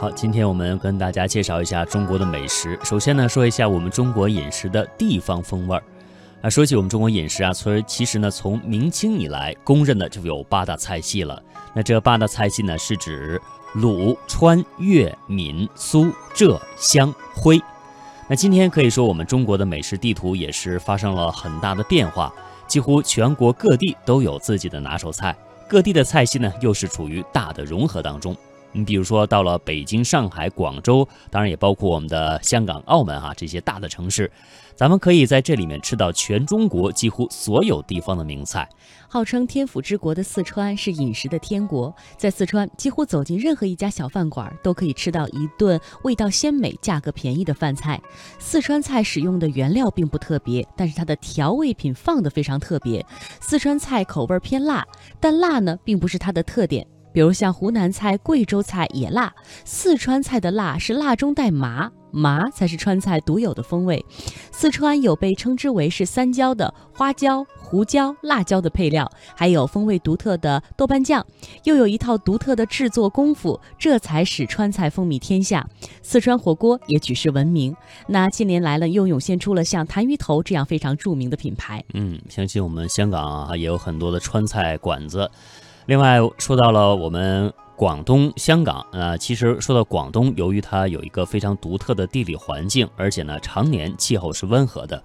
好，今天我们跟大家介绍一下中国的美食。首先呢，说一下我们中国饮食的地方风味儿。啊，说起我们中国饮食啊，从其实呢，从明清以来，公认的就有八大菜系了。那这八大菜系呢，是指鲁、川、粤、闽、苏、浙、湘、徽。那今天可以说，我们中国的美食地图也是发生了很大的变化，几乎全国各地都有自己的拿手菜，各地的菜系呢，又是处于大的融合当中。你比如说，到了北京、上海、广州，当然也包括我们的香港、澳门啊这些大的城市，咱们可以在这里面吃到全中国几乎所有地方的名菜。号称天府之国的四川是饮食的天国，在四川几乎走进任何一家小饭馆，都可以吃到一顿味道鲜美、价格便宜的饭菜。四川菜使用的原料并不特别，但是它的调味品放得非常特别。四川菜口味偏辣，但辣呢并不是它的特点。比如像湖南菜、贵州菜也辣，四川菜的辣是辣中带麻，麻才是川菜独有的风味。四川有被称之为是三椒的花椒、胡椒、辣椒的配料，还有风味独特的豆瓣酱，又有一套独特的制作功夫，这才使川菜风靡天下。四川火锅也举世闻名。那近年来呢，又涌现出了像谭鱼头这样非常著名的品牌。嗯，相信我们香港啊，也有很多的川菜馆子。另外说到了我们广东、香港，呃，其实说到广东，由于它有一个非常独特的地理环境，而且呢，常年气候是温和的，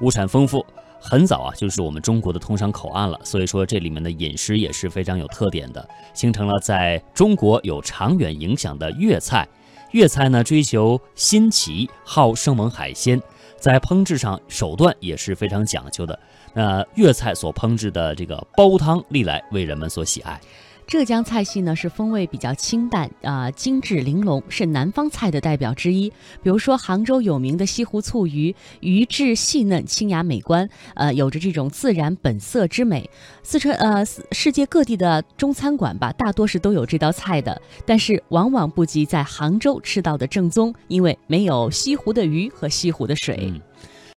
物产丰富，很早啊就是我们中国的通商口岸了。所以说这里面的饮食也是非常有特点的，形成了在中国有长远影响的粤菜。粤菜呢追求新奇，好生猛海鲜，在烹制上手段也是非常讲究的。那粤菜所烹制的这个煲汤，历来为人们所喜爱。浙江菜系呢是风味比较清淡啊，精致玲珑，是南方菜的代表之一。比如说杭州有名的西湖醋鱼，鱼质细嫩，清雅美观，呃，有着这种自然本色之美。四川呃，世界各地的中餐馆吧，大多是都有这道菜的，但是往往不及在杭州吃到的正宗，因为没有西湖的鱼和西湖的水。